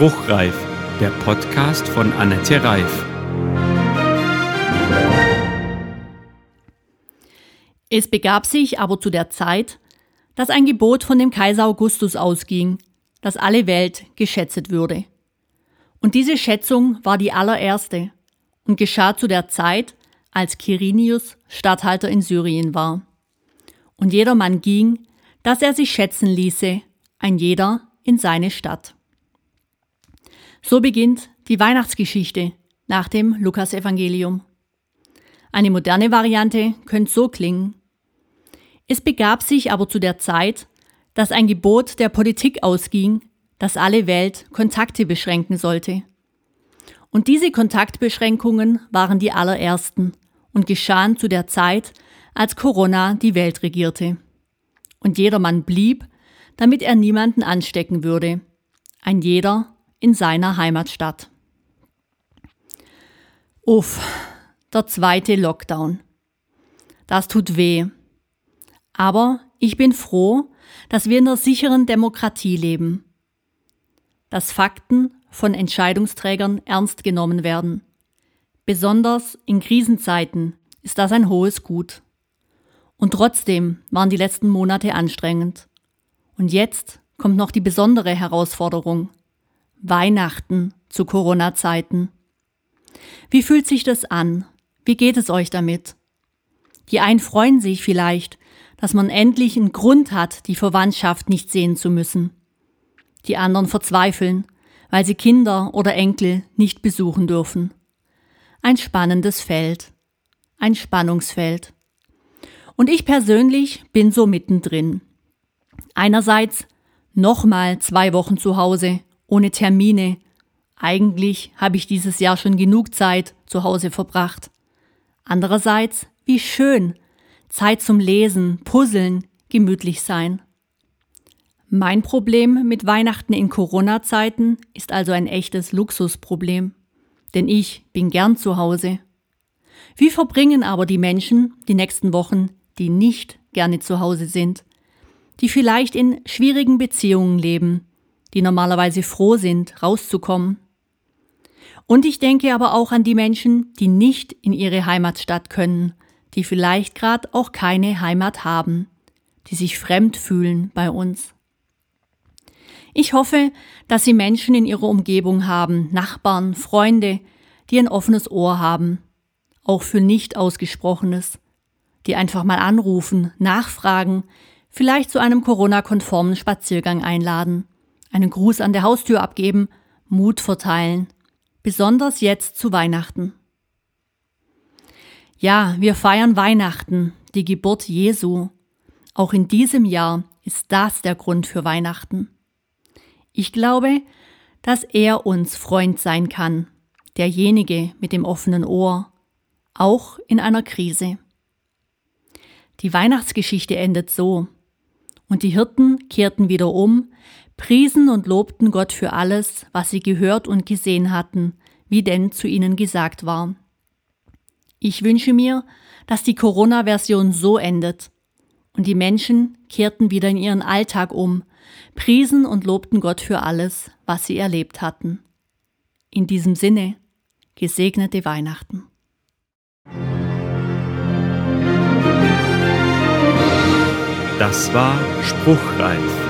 Spruchreif, der Podcast von Annette Reif. Es begab sich aber zu der Zeit, dass ein Gebot von dem Kaiser Augustus ausging, dass alle Welt geschätzt würde. Und diese Schätzung war die allererste und geschah zu der Zeit, als Quirinius Statthalter in Syrien war. Und jedermann ging, dass er sich schätzen ließe, ein jeder in seine Stadt. So beginnt die Weihnachtsgeschichte nach dem Lukasevangelium. Eine moderne Variante könnte so klingen. Es begab sich aber zu der Zeit, dass ein Gebot der Politik ausging, dass alle Welt Kontakte beschränken sollte. Und diese Kontaktbeschränkungen waren die allerersten und geschahen zu der Zeit, als Corona die Welt regierte. Und jedermann blieb, damit er niemanden anstecken würde. Ein jeder in seiner Heimatstadt. Uff, der zweite Lockdown. Das tut weh. Aber ich bin froh, dass wir in einer sicheren Demokratie leben. Dass Fakten von Entscheidungsträgern ernst genommen werden. Besonders in Krisenzeiten ist das ein hohes Gut. Und trotzdem waren die letzten Monate anstrengend. Und jetzt kommt noch die besondere Herausforderung. Weihnachten zu Corona-Zeiten. Wie fühlt sich das an? Wie geht es euch damit? Die einen freuen sich vielleicht, dass man endlich einen Grund hat, die Verwandtschaft nicht sehen zu müssen. Die anderen verzweifeln, weil sie Kinder oder Enkel nicht besuchen dürfen. Ein spannendes Feld. Ein Spannungsfeld. Und ich persönlich bin so mittendrin. Einerseits nochmal zwei Wochen zu Hause, ohne Termine. Eigentlich habe ich dieses Jahr schon genug Zeit zu Hause verbracht. Andererseits, wie schön. Zeit zum Lesen, Puzzeln, gemütlich sein. Mein Problem mit Weihnachten in Corona-Zeiten ist also ein echtes Luxusproblem. Denn ich bin gern zu Hause. Wie verbringen aber die Menschen die nächsten Wochen, die nicht gerne zu Hause sind? Die vielleicht in schwierigen Beziehungen leben, die normalerweise froh sind, rauszukommen. Und ich denke aber auch an die Menschen, die nicht in ihre Heimatstadt können, die vielleicht gerade auch keine Heimat haben, die sich fremd fühlen bei uns. Ich hoffe, dass Sie Menschen in Ihrer Umgebung haben, Nachbarn, Freunde, die ein offenes Ohr haben, auch für nicht ausgesprochenes, die einfach mal anrufen, nachfragen, vielleicht zu einem Corona-konformen Spaziergang einladen einen Gruß an der Haustür abgeben, Mut verteilen, besonders jetzt zu Weihnachten. Ja, wir feiern Weihnachten, die Geburt Jesu. Auch in diesem Jahr ist das der Grund für Weihnachten. Ich glaube, dass er uns Freund sein kann, derjenige mit dem offenen Ohr, auch in einer Krise. Die Weihnachtsgeschichte endet so. Und die Hirten kehrten wieder um, priesen und lobten Gott für alles, was sie gehört und gesehen hatten, wie denn zu ihnen gesagt war. Ich wünsche mir, dass die Corona-Version so endet und die Menschen kehrten wieder in ihren Alltag um, priesen und lobten Gott für alles, was sie erlebt hatten. In diesem Sinne, gesegnete Weihnachten. Das war Spruchreif